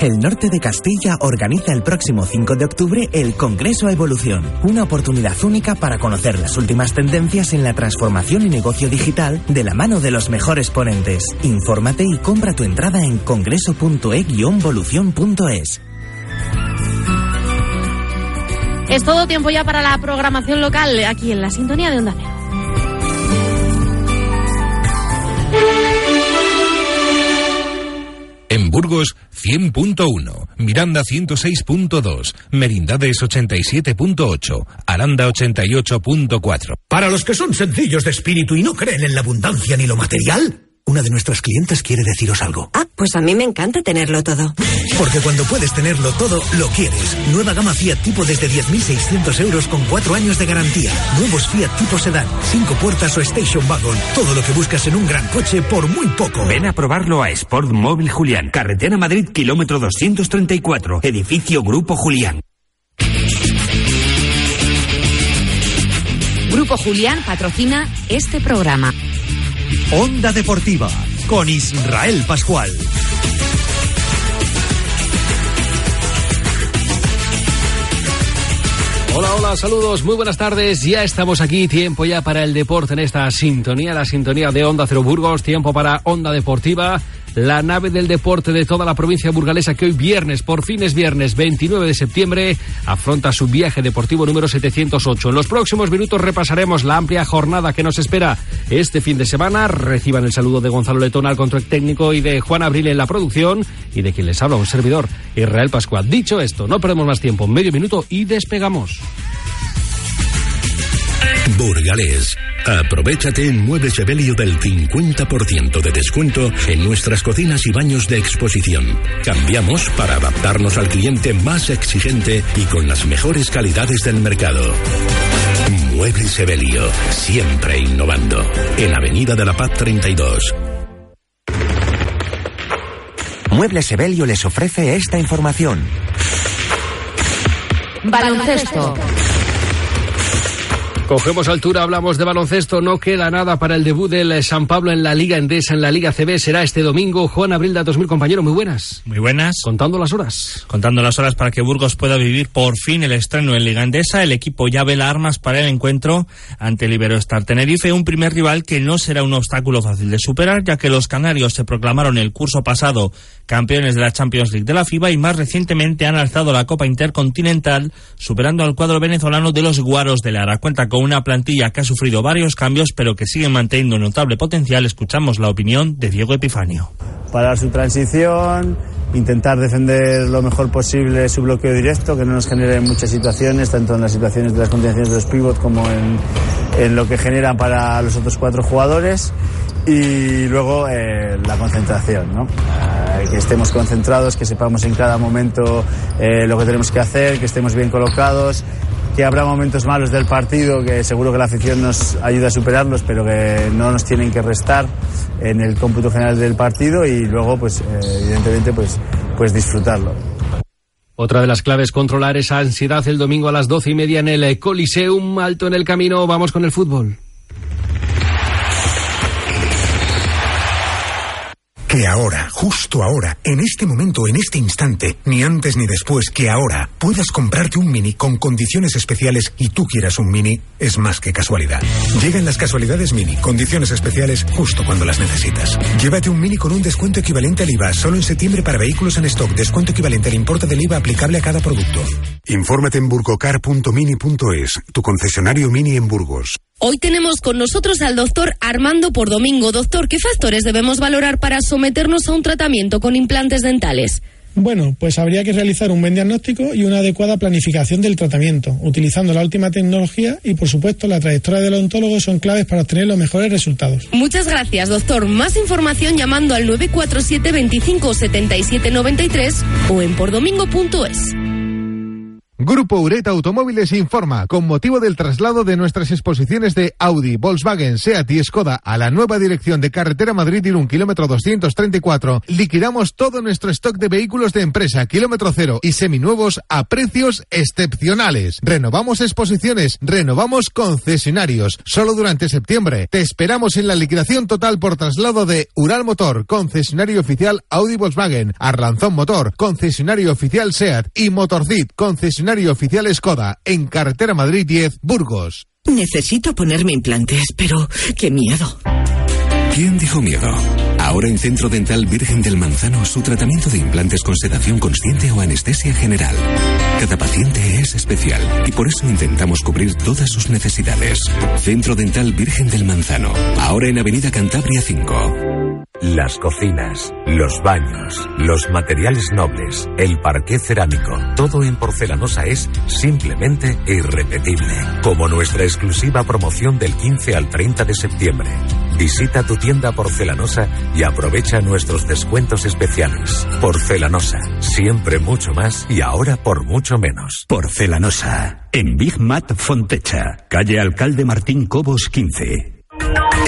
El norte de Castilla organiza el próximo 5 de octubre el Congreso Evolución, una oportunidad única para conocer las últimas tendencias en la transformación y negocio digital de la mano de los mejores ponentes. Infórmate y compra tu entrada en congreso.e-volución.es. Es todo tiempo ya para la programación local aquí en la sintonía de Onda. Burgos 100.1, Miranda 106.2, Merindades 87.8, Aranda 88.4. Para los que son sencillos de espíritu y no creen en la abundancia ni lo material, una de nuestras clientes quiere deciros algo. Ah, pues a mí me encanta tenerlo todo. Porque cuando puedes tenerlo todo, lo quieres. Nueva gama Fiat Tipo desde 10.600 euros con 4 años de garantía. Nuevos Fiat Tipo Sedan, 5 puertas o Station Wagon. Todo lo que buscas en un gran coche por muy poco. Ven a probarlo a Sport Móvil Julián. Carretera Madrid, kilómetro 234. Edificio Grupo Julián. Grupo Julián patrocina este programa. Onda Deportiva con Israel Pascual. Hola, hola, saludos, muy buenas tardes. Ya estamos aquí, tiempo ya para el deporte en esta sintonía, la sintonía de Onda Cero Burgos, tiempo para Onda Deportiva la nave del deporte de toda la provincia burgalesa que hoy viernes, por fin es viernes 29 de septiembre, afronta su viaje deportivo número 708. En los próximos minutos repasaremos la amplia jornada que nos espera este fin de semana. Reciban el saludo de Gonzalo Letón al control técnico y de Juan Abril en la producción y de quien les habla un servidor, Israel Pascual. Dicho esto, no perdemos más tiempo, medio minuto y despegamos. Burgalés. Aprovechate en Muebles Evelio del 50% de descuento en nuestras cocinas y baños de exposición. Cambiamos para adaptarnos al cliente más exigente y con las mejores calidades del mercado. Muebles Evelio, siempre innovando. En Avenida de la Paz 32. Muebles Evelio les ofrece esta información. Baloncesto. Cogemos altura, hablamos de baloncesto, no queda nada para el debut del San Pablo en la Liga Endesa, en la Liga CB, será este domingo. Juan Abril da 2000, compañero, muy buenas. Muy buenas. Contando las horas. Contando las horas para que Burgos pueda vivir por fin el estreno en Liga Endesa. El equipo ya vela armas para el encuentro ante el Iberostar Tenerife, un primer rival que no será un obstáculo fácil de superar, ya que los canarios se proclamaron el curso pasado campeones de la Champions League de la FIBA y más recientemente han alzado la Copa Intercontinental, superando al cuadro venezolano de los Guaros de Lara. Cuenta con una plantilla que ha sufrido varios cambios, pero que sigue manteniendo notable potencial. Escuchamos la opinión de Diego Epifanio. Para su transición, intentar defender lo mejor posible su bloqueo directo, que no nos genere muchas situaciones, tanto en las situaciones de las continuaciones de los pivots como en, en lo que generan para los otros cuatro jugadores y luego eh, la concentración, ¿no? Eh, que estemos concentrados, que sepamos en cada momento eh, lo que tenemos que hacer, que estemos bien colocados, que habrá momentos malos del partido que seguro que la afición nos ayuda a superarlos, pero que no nos tienen que restar en el cómputo general del partido y luego, pues evidentemente, pues, pues disfrutarlo. Otra de las claves controlar esa ansiedad el domingo a las doce y media en el Coliseum, alto en el camino. Vamos con el fútbol. Que ahora, justo ahora, en este momento, en este instante, ni antes ni después, que ahora puedas comprarte un mini con condiciones especiales y tú quieras un mini, es más que casualidad. Llegan las casualidades mini, condiciones especiales justo cuando las necesitas. Llévate un mini con un descuento equivalente al IVA, solo en septiembre para vehículos en stock, descuento equivalente al importe del IVA aplicable a cada producto. Infórmate en burgocar.mini.es, tu concesionario mini en Burgos. Hoy tenemos con nosotros al doctor Armando por domingo. Doctor, ¿qué factores debemos valorar para someternos a un tratamiento con implantes dentales? Bueno, pues habría que realizar un buen diagnóstico y una adecuada planificación del tratamiento, utilizando la última tecnología y, por supuesto, la trayectoria del odontólogo son claves para obtener los mejores resultados. Muchas gracias, doctor. Más información llamando al 947 25 77 93 o en pordomingo.es. Grupo Ureta Automóviles informa, con motivo del traslado de nuestras exposiciones de Audi, Volkswagen, Seat y Skoda a la nueva dirección de carretera Madrid-Irún, kilómetro 234, liquidamos todo nuestro stock de vehículos de empresa, kilómetro cero y seminuevos a precios excepcionales. Renovamos exposiciones, renovamos concesionarios, solo durante septiembre. Te esperamos en la liquidación total por traslado de Ural Motor, concesionario oficial Audi Volkswagen, Arlanzón Motor, concesionario oficial Seat y Motorcid, concesionario oficial Skoda, en Carretera Madrid 10, Burgos. Necesito ponerme implantes, pero qué miedo. ¿Quién dijo miedo? Ahora en Centro Dental Virgen del Manzano su tratamiento de implantes con sedación consciente o anestesia general. Cada paciente es especial y por eso intentamos cubrir todas sus necesidades. Centro Dental Virgen del Manzano, ahora en Avenida Cantabria 5. Las cocinas, los baños, los materiales nobles, el parqué cerámico, todo en porcelanosa es simplemente irrepetible. Como nuestra exclusiva promoción del 15 al 30 de septiembre. Visita tu tienda porcelanosa y aprovecha nuestros descuentos especiales. Porcelanosa, siempre mucho más y ahora por mucho menos. Porcelanosa, en Big Mat Fontecha, calle Alcalde Martín Cobos 15.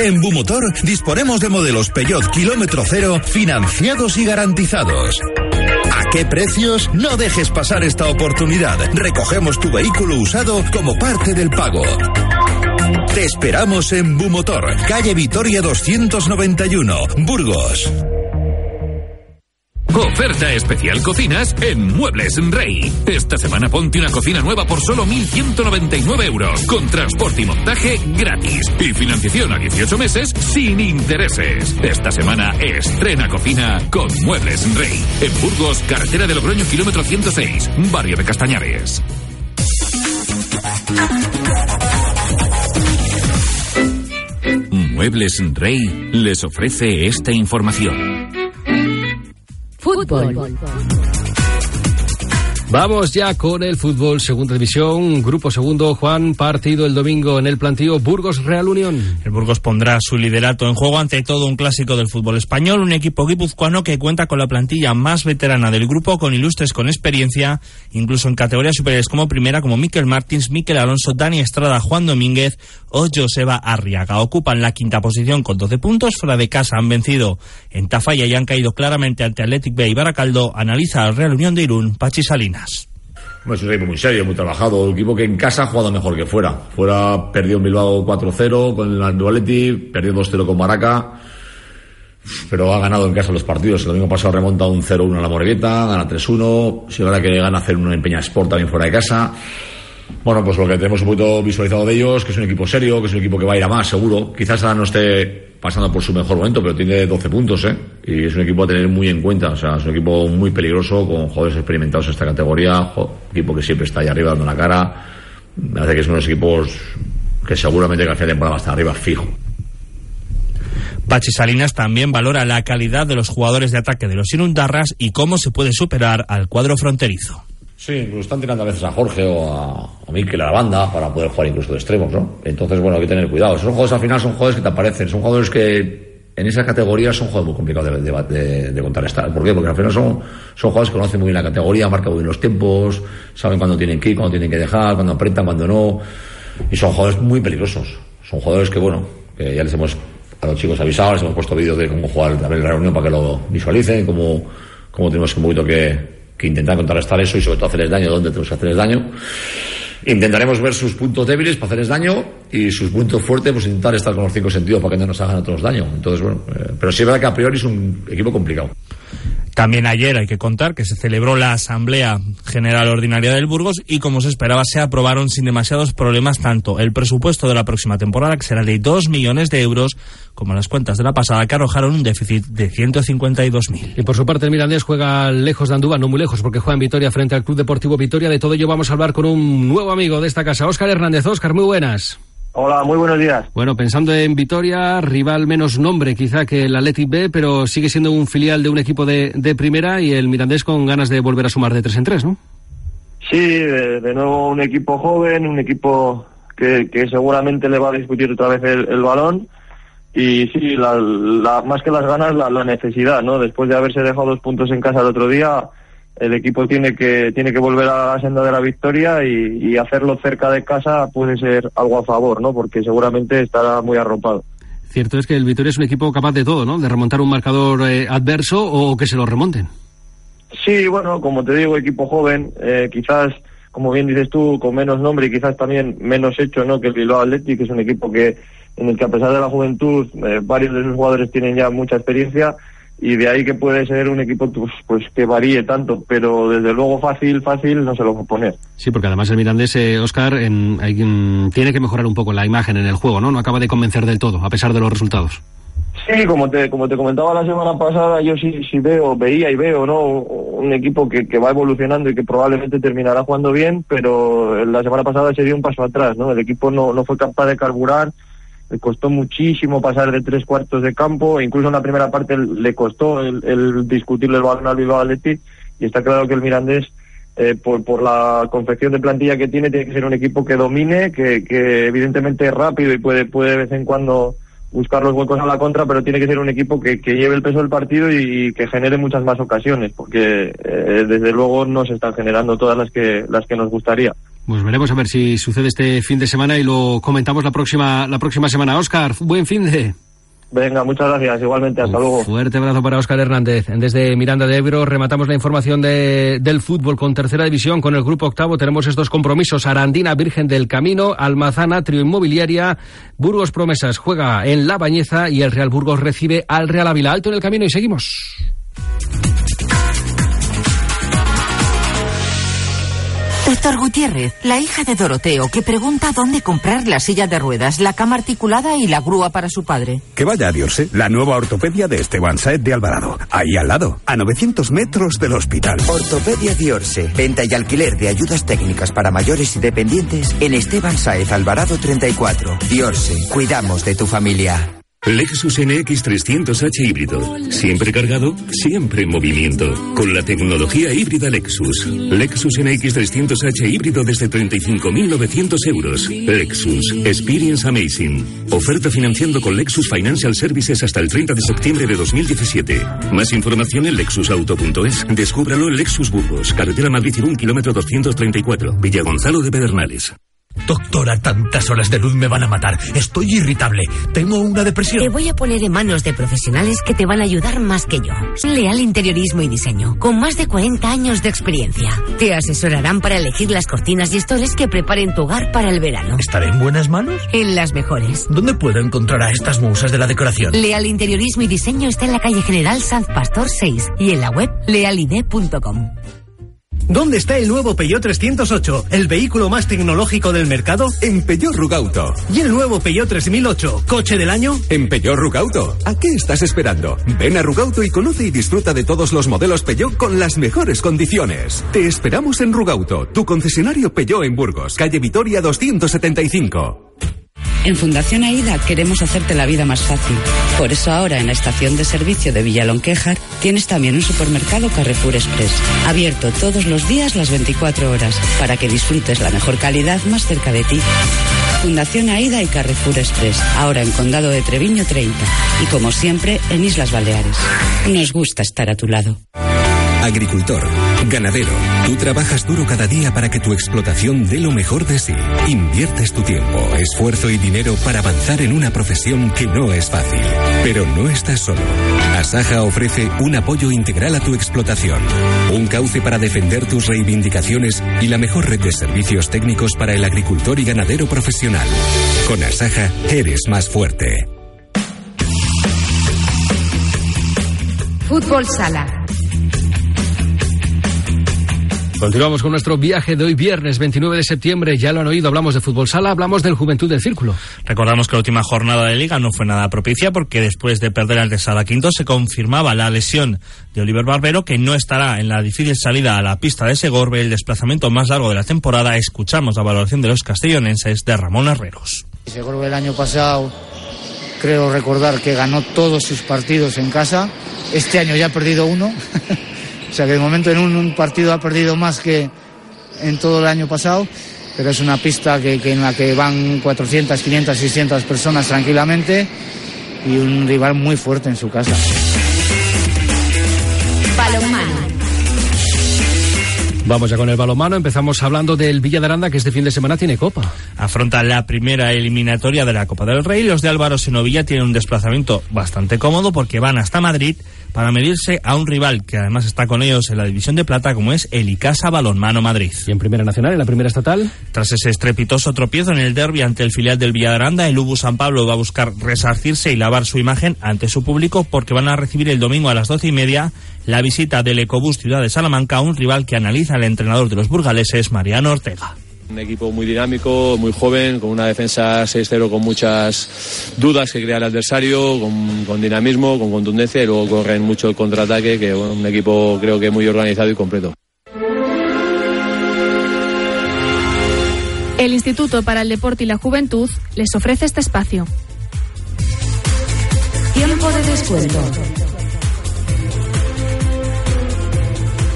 En Bumotor disponemos de modelos Peugeot kilómetro cero financiados y garantizados. ¿A qué precios? No dejes pasar esta oportunidad. Recogemos tu vehículo usado como parte del pago. Te esperamos en Bumotor, calle Vitoria 291, Burgos. Oferta especial cocinas en Muebles Rey. Esta semana ponte una cocina nueva por solo 1.199 euros, con transporte y montaje gratis y financiación a 18 meses sin intereses. Esta semana estrena cocina con Muebles Rey. En Burgos, carretera de Logroño, kilómetro 106, barrio de Castañares. Muebles Rey les ofrece esta información. Fútbol. Vamos ya con el fútbol, segunda división, grupo segundo, Juan, partido el domingo en el plantío Burgos Real Unión. El Burgos pondrá su liderato en juego ante todo un clásico del fútbol español, un equipo guipuzcoano que cuenta con la plantilla más veterana del grupo, con ilustres con experiencia, incluso en categorías superiores como primera, como Miquel Martins, Miquel Alonso, Dani Estrada, Juan Domínguez o Joseba Arriaga. Ocupan la quinta posición con 12 puntos, fuera de casa han vencido en Tafalla y han caído claramente ante Athletic y Baracaldo. Analiza al Real Unión de Irún, Pachi Salinas. Es un equipo muy serio, muy trabajado. Un equipo que en casa ha jugado mejor que fuera. Fuera perdió en Bilbao 4-0 con el Dualetti, perdió 2-0 con Maraca. Pero ha ganado en casa los partidos. El domingo pasado remonta un 0-1 a la Morevieta, gana 3-1. Si ahora que gana hacer un empeña Sport también fuera de casa. Bueno, pues lo que tenemos un poquito visualizado de ellos, que es un equipo serio, que es un equipo que va a ir a más, seguro. Quizás ahora no esté pasando por su mejor momento, pero tiene 12 puntos, ¿eh? Y es un equipo a tener muy en cuenta. O sea, es un equipo muy peligroso, con jugadores experimentados en esta categoría, equipo que siempre está ahí arriba dando la cara. Me parece que es uno de los equipos que seguramente que al temporada va a estar arriba fijo. Pachi Salinas también valora la calidad de los jugadores de ataque de los Inundarras y cómo se puede superar al cuadro fronterizo. Sí, incluso están tirando a veces a Jorge o a, a Mikel a la banda para poder jugar incluso de extremos, ¿no? Entonces, bueno, hay que tener cuidado. Son jugadores al final, son jugadores que te aparecen, son jugadores que en esa categoría son jugadores muy complicados de, de, de. ¿Por qué? Porque al final son, son jugadores que conocen muy bien la categoría, marcan muy bien los tiempos, saben cuándo tienen que ir, cuándo tienen que dejar, cuándo apretan, cuándo no. Y son jugadores muy peligrosos. Son jugadores que, bueno, que ya les hemos a los chicos avisado, les hemos puesto vídeos de cómo jugar también en la reunión para que lo visualicen, cómo, cómo tenemos un poquito que, que intentar contrarrestar eso y sobre todo hacerles daño donde tenemos que hacerles daño. Intentaremos ver sus puntos débiles para hacerles daño y sus puntos fuertes, pues intentar estar con los cinco sentidos para que no nos hagan otros daño. Entonces, bueno, eh, pero sí es verdad que a priori es un equipo complicado. También ayer hay que contar que se celebró la Asamblea General Ordinaria del Burgos y como se esperaba se aprobaron sin demasiados problemas tanto el presupuesto de la próxima temporada que será de 2 millones de euros como las cuentas de la pasada que arrojaron un déficit de 152.000. Y por su parte el Mirandés juega lejos de Andúba, no muy lejos porque juega en Vitoria frente al Club Deportivo Vitoria. De todo ello vamos a hablar con un nuevo amigo de esta casa, Óscar Hernández. Óscar, muy buenas. Hola, muy buenos días. Bueno, pensando en Vitoria, rival menos nombre quizá que el Athletic B, pero sigue siendo un filial de un equipo de, de primera y el Mirandés con ganas de volver a sumar de tres en tres, ¿no? Sí, de, nuevo un equipo joven, un equipo que, que, seguramente le va a discutir otra vez el, el balón y sí, la, más que las ganas, la, la, necesidad, ¿no? Después de haberse dejado dos puntos en casa el otro día, el equipo tiene que tiene que volver a la senda de la victoria y, y hacerlo cerca de casa puede ser algo a favor, ¿no? Porque seguramente estará muy arropado. Cierto es que el Vitoria es un equipo capaz de todo, ¿no? De remontar un marcador eh, adverso o que se lo remonten. Sí, bueno, como te digo, equipo joven, eh, quizás, como bien dices tú, con menos nombre y quizás también menos hecho, ¿no? Que el Bilbao Athletic, que es un equipo que en el que a pesar de la juventud, eh, varios de sus jugadores tienen ya mucha experiencia y de ahí que puede ser un equipo pues, pues que varíe tanto, pero desde luego fácil, fácil no se lo va a poner. Sí, porque además el Mirandés, eh, Oscar, en, tiene que mejorar un poco la imagen en el juego, ¿no? No acaba de convencer del todo, a pesar de los resultados. Sí, como te, como te comentaba la semana pasada, yo sí, sí veo, veía y veo, ¿no? Un equipo que, que va evolucionando y que probablemente terminará jugando bien, pero la semana pasada se dio un paso atrás, ¿no? El equipo no, no fue capaz de carburar, le costó muchísimo pasar de tres cuartos de campo, incluso en la primera parte le costó el, el discutirle el balón al Bilbao Athletic, y está claro que el Mirandés, eh, por, por la confección de plantilla que tiene, tiene que ser un equipo que domine, que, que evidentemente es rápido y puede, puede de vez en cuando buscar los huecos a la contra, pero tiene que ser un equipo que, que lleve el peso del partido y, que genere muchas más ocasiones, porque eh, desde luego no se están generando todas las que, las que nos gustaría. Pues veremos a ver si sucede este fin de semana y lo comentamos la próxima, la próxima semana. Oscar, buen fin de... Venga, muchas gracias. Igualmente, hasta luego. Fuerte abrazo para Óscar Hernández. Desde Miranda de Ebro rematamos la información de, del fútbol con tercera división. Con el grupo octavo tenemos estos compromisos. Arandina, Virgen del Camino, Almazana, Trio Inmobiliaria, Burgos Promesas juega en La Bañeza y el Real Burgos recibe al Real Ávila. Alto en el camino y seguimos. Doctor Gutiérrez, la hija de Doroteo, que pregunta dónde comprar la silla de ruedas, la cama articulada y la grúa para su padre. Que vaya a Diorse, la nueva ortopedia de Esteban Saez de Alvarado. Ahí al lado, a 900 metros del hospital. Ortopedia Diorse, venta y alquiler de ayudas técnicas para mayores y dependientes en Esteban Saez Alvarado 34. Diorse, cuidamos de tu familia. Lexus NX 300H híbrido. Siempre cargado, siempre en movimiento. Con la tecnología híbrida Lexus. Lexus NX 300H híbrido desde 35.900 euros. Lexus. Experience Amazing. Oferta financiando con Lexus Financial Services hasta el 30 de septiembre de 2017. Más información en lexusauto.es. Descúbralo en Lexus Burgos. Carretera Madrid-Irún, kilómetro 234. Villa Gonzalo de Pedernales. Doctora, tantas horas de luz me van a matar. Estoy irritable. Tengo una depresión. Te voy a poner en manos de profesionales que te van a ayudar más que yo. Leal Interiorismo y Diseño, con más de 40 años de experiencia. Te asesorarán para elegir las cortinas y estores que preparen tu hogar para el verano. ¿Estaré en buenas manos? En las mejores. ¿Dónde puedo encontrar a estas musas de la decoración? Leal Interiorismo y Diseño está en la calle General Sanz Pastor 6 y en la web lealide.com. ¿Dónde está el nuevo Peugeot 308, el vehículo más tecnológico del mercado? En Peugeot Rugauto. ¿Y el nuevo Peugeot 3008, coche del año? En Peugeot Rugauto. ¿A qué estás esperando? Ven a Rugauto y conoce y disfruta de todos los modelos Peugeot con las mejores condiciones. Te esperamos en Rugauto, tu concesionario Peugeot en Burgos, calle Vitoria 275. En Fundación AIDA queremos hacerte la vida más fácil. Por eso ahora en la estación de servicio de Villalonquejar tienes también un supermercado Carrefour Express, abierto todos los días las 24 horas, para que disfrutes la mejor calidad más cerca de ti. Fundación AIDA y Carrefour Express, ahora en Condado de Treviño 30 y como siempre en Islas Baleares. Nos gusta estar a tu lado. Agricultor, ganadero, tú trabajas duro cada día para que tu explotación dé lo mejor de sí. Inviertes tu tiempo, esfuerzo y dinero para avanzar en una profesión que no es fácil. Pero no estás solo. Asaja ofrece un apoyo integral a tu explotación, un cauce para defender tus reivindicaciones y la mejor red de servicios técnicos para el agricultor y ganadero profesional. Con Asaja eres más fuerte. Fútbol Sala Continuamos con nuestro viaje de hoy viernes 29 de septiembre. Ya lo han oído, hablamos de fútbol sala, hablamos del Juventud del Círculo. Recordamos que la última jornada de liga no fue nada propicia porque después de perder al de Sala Quinto se confirmaba la lesión de Oliver Barbero que no estará en la difícil salida a la pista de Segorbe, el desplazamiento más largo de la temporada. Escuchamos la valoración de los castellonenses de Ramón Herreros. Seguro que el año pasado creo recordar que ganó todos sus partidos en casa. Este año ya ha perdido uno. O sea que de momento en un, partido ha perdido más que en todo el año pasado. Pero es una pista que, que en la que van 400, 500, 600 personas tranquilamente y un rival muy fuerte en su casa. Balonmano. Vamos ya con el balomano. Empezamos hablando del Villa de Aranda, que este fin de semana tiene Copa. Afronta la primera eliminatoria de la Copa del Rey. Los de Álvaro Senovilla tienen un desplazamiento bastante cómodo porque van hasta Madrid para medirse a un rival que además está con ellos en la división de plata, como es el Icasa Balonmano Madrid. ¿Y en Primera Nacional, en la Primera Estatal? Tras ese estrepitoso tropiezo en el derby ante el filial del Villa de Aranda, el Ubu San Pablo va a buscar resarcirse y lavar su imagen ante su público porque van a recibir el domingo a las doce y media la visita del Ecobús Ciudad de Salamanca a un rival que analiza el entrenador de los burgaleses, Mariano Ortega. Un equipo muy dinámico, muy joven, con una defensa 6-0 con muchas dudas que crea el adversario, con, dinamismo, con contundencia y luego corren mucho el contraataque, que un equipo creo que muy organizado y completo. El Instituto para el Deporte y la Juventud les ofrece este espacio. Tiempo de descuento.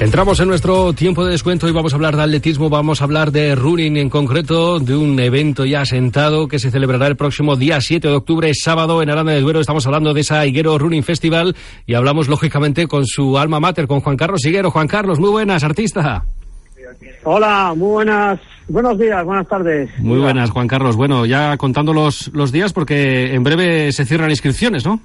Entramos en nuestro tiempo de descuento y vamos a hablar de atletismo, vamos a hablar de running en concreto, de un evento ya asentado que se celebrará el próximo día 7 de octubre, sábado en Aranda de Duero. Estamos hablando de esa Higuero Running Festival y hablamos lógicamente con su alma mater, con Juan Carlos Higuero. Juan Carlos, muy buenas, artista. Hola, muy buenas, buenos días, buenas tardes. Muy buenas, Juan Carlos. Bueno, ya contando los, los días porque en breve se cierran inscripciones, ¿no?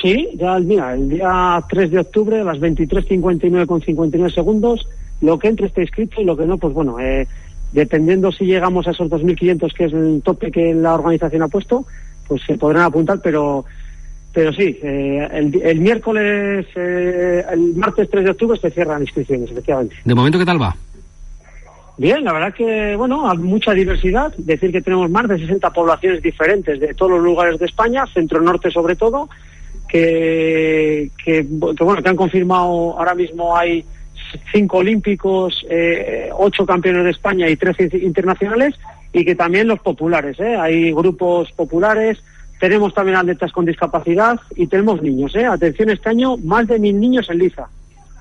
Sí, ya mira, el día 3 de octubre a las 23.59 con 59 segundos, lo que entre esté inscrito y lo que no, pues bueno, eh, dependiendo si llegamos a esos 2.500 que es el tope que la organización ha puesto, pues se podrán apuntar, pero pero sí, eh, el, miércoles, eh, el martes 3 de octubre se cierran inscripciones, efectivamente. ¿De momento qué tal va? Bien, la verdad que, bueno, hay mucha diversidad. Decir que tenemos más de 60 poblaciones diferentes de todos los lugares de España, centro-norte sobre todo, que, que, bueno, que han confirmado ahora mismo hay cinco olímpicos, eh, ocho campeones de España y tres internacionales, y que también los populares, ¿eh? hay grupos populares, tenemos también atletas con discapacidad y tenemos niños. ¿eh? Atención, este año más de mil niños en Liza.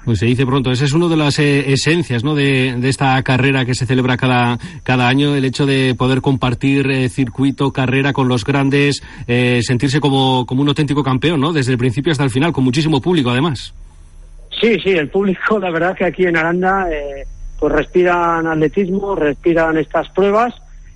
Pues se dice pronto, esa es una de las eh, esencias ¿no? de, esta carrera que se celebra cada, cada año, el hecho de poder compartir eh, circuito, carrera con los grandes, eh, sentirse como, como un auténtico campeón, ¿no? desde el principio hasta el final, con muchísimo público además. Sí, sí, el público, la verdad que aquí en Aranda, pues respiran atletismo, respiran estas pruebas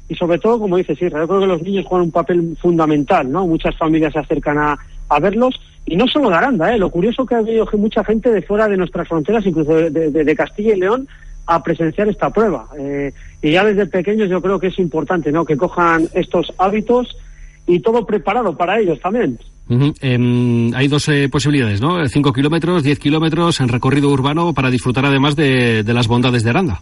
y sobre todo, como dice sí, yo creo que los niños juegan un papel fundamental, ¿no? Muchas familias se acercan a, a verlos y no solo de Aranda, ¿eh? lo curioso que ha habido mucha gente de fuera de nuestras fronteras, incluso de, Castilla y León, a presenciar esta prueba. Eh, y ya desde pequeños yo creo que es importante ¿no? que cojan estos hábitos y todo preparado para ellos también. Em, hay dos eh, posibilidades, ¿no? 5 kilómetros, 10 kilómetros en recorrido urbano para disfrutar además de, las bondades de Aranda.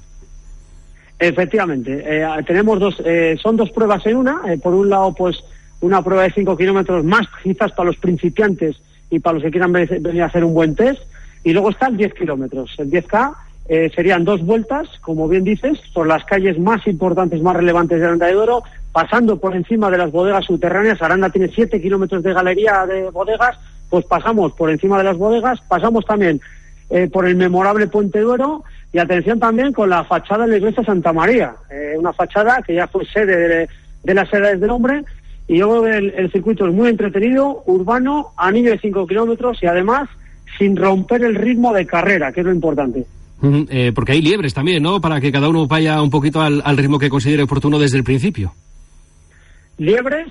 Efectivamente, eh, tenemos dos, son dos pruebas en una. por un lado, pues una prueba de 5 kilómetros más quizás para los principiantes y para los que quieran venir a hacer un buen test. Y luego está el 10 kilómetros. El 10K eh, serían dos vueltas, como bien dices, por las calles más importantes, más relevantes de Aranda de Duero, pasando por encima de las bodegas subterráneas. Aranda tiene 7 kilómetros de galería de bodegas, pues pasamos por encima de las bodegas, pasamos también eh, por el memorable Puente Duero y atención también con la fachada de la iglesia Santa María, eh, una fachada que ya fue sede de, de las edades del hombre y yo el, el circuito es muy entretenido, urbano, anillo de 5 kilómetros y además sin romper el ritmo de carrera, que es lo importante. Eh, porque hay liebres también, ¿no? Para que cada uno vaya un poquito al, ritmo que considere oportuno desde el principio. Liebres,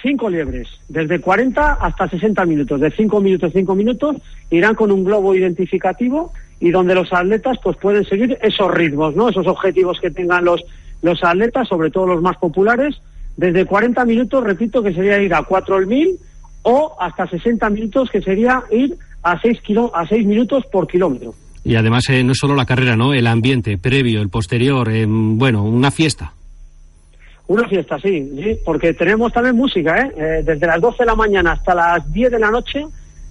cinco liebres, desde 40 hasta 60 minutos, de 5 minutos a 5 minutos, irán con un globo identificativo y donde los atletas pues pueden seguir esos ritmos, ¿no? Esos objetivos que tengan los, los atletas, sobre todo los más populares, desde 40 minutos, repito, que sería ir a 4 al 1000 o hasta 60 minutos, que sería ir a 6, kilo, a 6 minutos por kilómetro. Y además eh, no es solo la carrera, ¿no? El ambiente previo, el posterior, eh, bueno, una fiesta. Una fiesta, sí, sí, porque tenemos también música, ¿eh? ¿eh? Desde las 12 de la mañana hasta las 10 de la noche,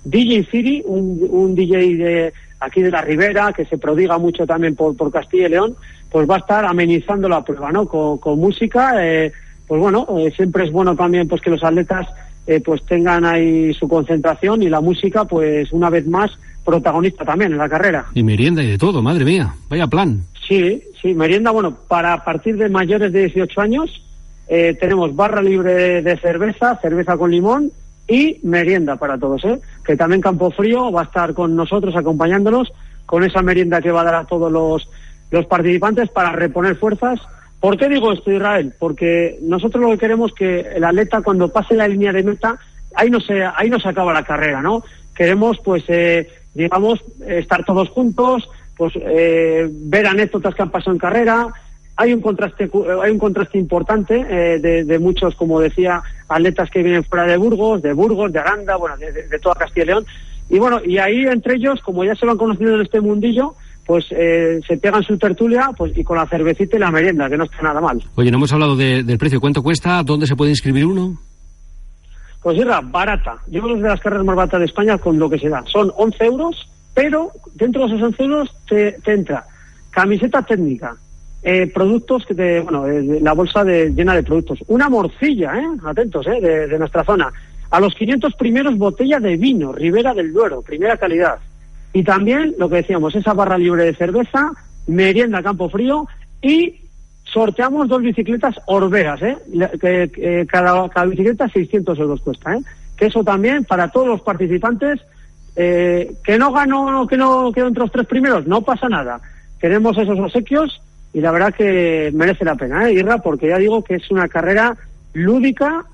DJ City, un, un DJ de aquí de la Ribera, que se prodiga mucho también por, por Castilla y León, pues va a estar amenizando la prueba, ¿no? Con, con música, eh, pues bueno, eh, siempre es bueno también pues que los atletas eh, pues tengan ahí su concentración y la música, pues una vez más protagonista también en la carrera. Y merienda y de todo, madre mía, vaya plan. Sí, sí, merienda, bueno, para a partir de mayores de 18 años eh, tenemos barra libre de cerveza, cerveza con limón y merienda para todos, ¿eh? Que también Campo Frío va a estar con nosotros acompañándonos con esa merienda que va a dar a todos los, los participantes para reponer fuerzas. ¿Por qué digo esto, Israel? Porque nosotros lo que queremos es que el atleta cuando pase la línea de meta, ahí no se, ahí no se acaba la carrera, ¿no? Queremos, pues, eh, digamos, estar todos juntos, pues, eh, ver anécdotas que han pasado en carrera, hay un contraste hay un contraste importante eh, de, muchos como decía atletas que vienen fuera de Burgos de Burgos de Aranda bueno de, toda Castilla y León y bueno y ahí entre ellos como ya se van conociendo en este mundillo pues eh, se pegan su tertulia pues y con la cervecita y la merienda que no está nada mal oye no hemos hablado del precio cuánto cuesta dónde se puede inscribir uno pues era barata yo creo que es de las carreras más baratas de España con lo que se da son 11 euros pero dentro de esos 11 euros te, te entra camiseta técnica eh, productos que de, bueno, de, la bolsa de, llena de productos. Una morcilla, ¿eh? atentos, ¿eh? de, de, nuestra zona. A los 500 primeros botella de vino, Ribera del Duero, primera calidad. Y también, lo que decíamos, esa barra libre de cerveza, merienda Campo Frío y sorteamos dos bicicletas Orbeas, ¿eh? que, cada, bicicleta 600 euros cuesta. ¿eh? Que eso también, para todos los participantes, eh, que no ganó, que no quedó entre los tres primeros, no pasa nada. Queremos esos obsequios y la verdad que merece la pena, ¿eh, Irra? Porque ya digo que es una carrera lúdica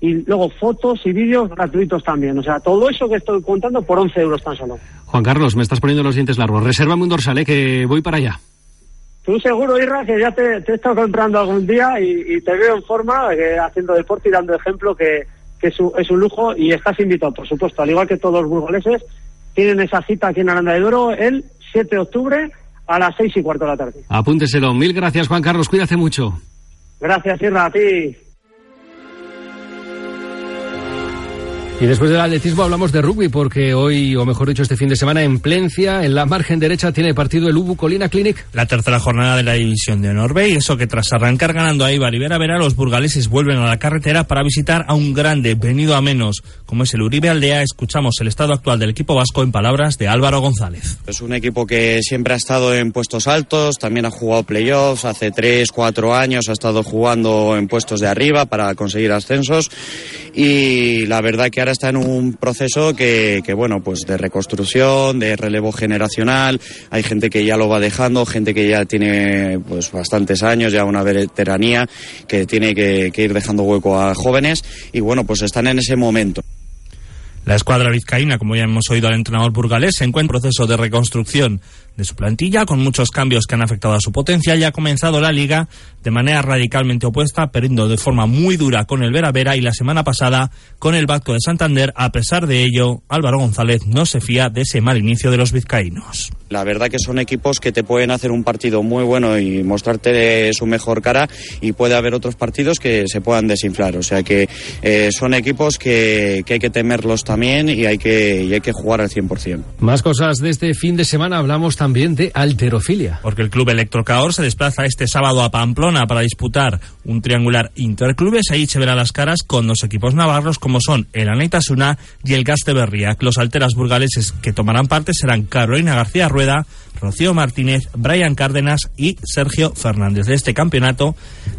y luego fotos y vídeos gratuitos también. O sea, todo eso que estoy contando por 11 euros tan solo. Juan Carlos, me estás poniendo los dientes largos. Resérvame un dorsal, ¿eh? que voy para allá. Tú seguro, Irra, que ya te, te he estado comprando algún día y, y te veo en forma, que haciendo deporte y dando ejemplo que, que es, un, es un lujo y estás invitado, por supuesto, al igual que todos los burgoleses, tienen esa cita aquí en Aranda de Duero el 7 de octubre a las seis y cuarto de la tarde. Apúnteselo. Mil gracias, Juan Carlos. Cuídate mucho. Gracias, Sierra, a ti. Y después del atletismo hablamos de rugby porque hoy, o mejor dicho, este fin de semana en Plencia, en la margen derecha, tiene partido el Ubu Colina Clinic. La tercera jornada de la división de Norbe y eso que tras arrancar ganando a Ibar y Vera Vera, los burgaleses vuelven a la carretera para visitar a un grande venido a menos, como es el Uribe Aldea. Escuchamos el estado actual del equipo vasco en palabras de Álvaro González. Es un equipo que siempre ha estado en puestos altos, también ha jugado playoffs, hace tres, cuatro años ha estado jugando en puestos de arriba para conseguir ascensos y la verdad que está en un proceso que, que, bueno, pues de reconstrucción, de relevo generacional. Hay gente que ya lo va dejando, gente que ya tiene pues bastantes años, ya una veteranía, que tiene que, que ir dejando hueco a jóvenes y bueno, pues están en ese momento. La escuadra vizcaína, como ya hemos oído al entrenador burgalés, se encuentra en proceso de reconstrucción de su plantilla, con muchos cambios que han afectado a su potencial y ha comenzado la liga de manera radicalmente opuesta, perdiendo de forma muy dura con el Vera Vera y la semana pasada con el Vasco de Santander. A pesar de ello, Álvaro González no se fía de ese mal inicio de los vizcaínos. La verdad que son equipos que te pueden hacer un partido muy bueno y mostrarte su mejor cara y puede haber otros partidos que se puedan desinflar. O sea que eh, son equipos que, que, hay que temerlos también y hay que, y hay que jugar al 100%. Más cosas de este fin de semana. Hablamos también de alterofilia. Porque el club Electrocaor se desplaza este sábado a Pamplona para disputar un triangular interclubes. Ahí se verán las caras con los equipos navarros como son el Anaitasuna y el Gaste Berriac. Los alteras burgaleses que tomarán parte serán Carolina García Rueda, Rocío Martínez, Brian Cárdenas y Sergio Fernández. De este campeonato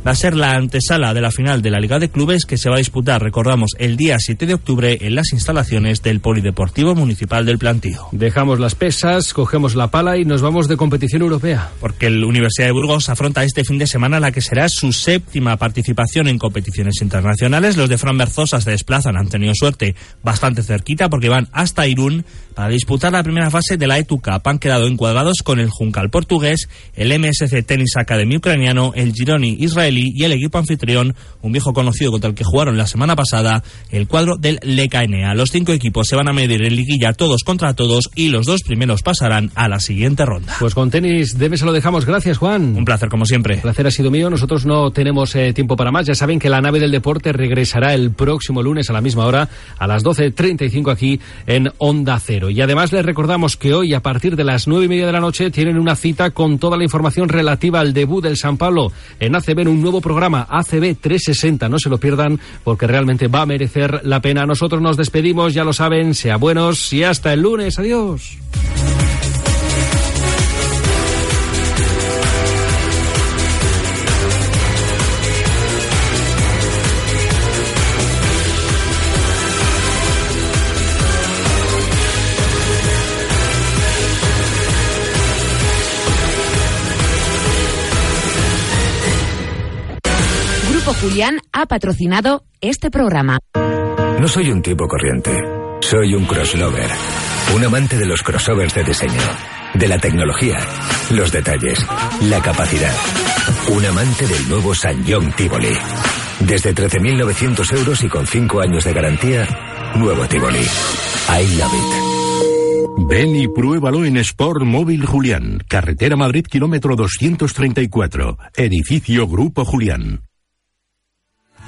va a ser la antesala de la final de la Liga de Clubes que se va a disputar, recordamos, el día 7 de octubre en las instalaciones del Polideportivo Municipal del Plantío. Dejamos las pesas, cogemos la pala y nos vamos de competición europea. Porque la Universidad de Burgos afronta este fin de semana la que será su séptima participación en competiciones internacionales. Los de Fran Berzosa se desplazan, han tenido suerte bastante cerquita porque van hasta Irún para disputar la primera fase de la ETU Cup. Han quedado encuadrados con el Juncal portugués, el MSC Tennis Academy ucraniano, el Gironi israelí y el equipo anfitrión, un viejo conocido contra el que jugaron la semana pasada, el cuadro del LKNA. Los cinco equipos se van a medir en liguilla todos contra todos y los dos primeros pasarán a la siguiente ronda. Pues con tenis debe se lo dejamos. Gracias, Juan. Un placer, como siempre. El placer ha sido mío. Nosotros no tenemos eh, tiempo para más. Ya saben que la nave del deporte regresará el próximo lunes a la misma hora, a las 12.35 aquí en Onda Cero. Y además les recordamos que hoy, a partir de las nueve y media de la noche, tienen una cita con toda la información relativa al debut del San Pablo en ACB en un nuevo programa, ACB 360. No se lo pierdan porque realmente va a merecer la pena. Nosotros nos despedimos, ya lo saben, sea buenos y hasta el lunes. Adiós. Julián ha patrocinado este programa. No soy un tipo corriente. Soy un crosslover. Un amante de los crossovers de diseño. De la tecnología. Los detalles. La capacidad. Un amante del nuevo San John Tivoli. Desde 13.900 euros y con 5 años de garantía. Nuevo Tivoli. I love it. Ven y pruébalo en Sport Móvil Julián, carretera Madrid kilómetro 234, edificio Grupo Julián.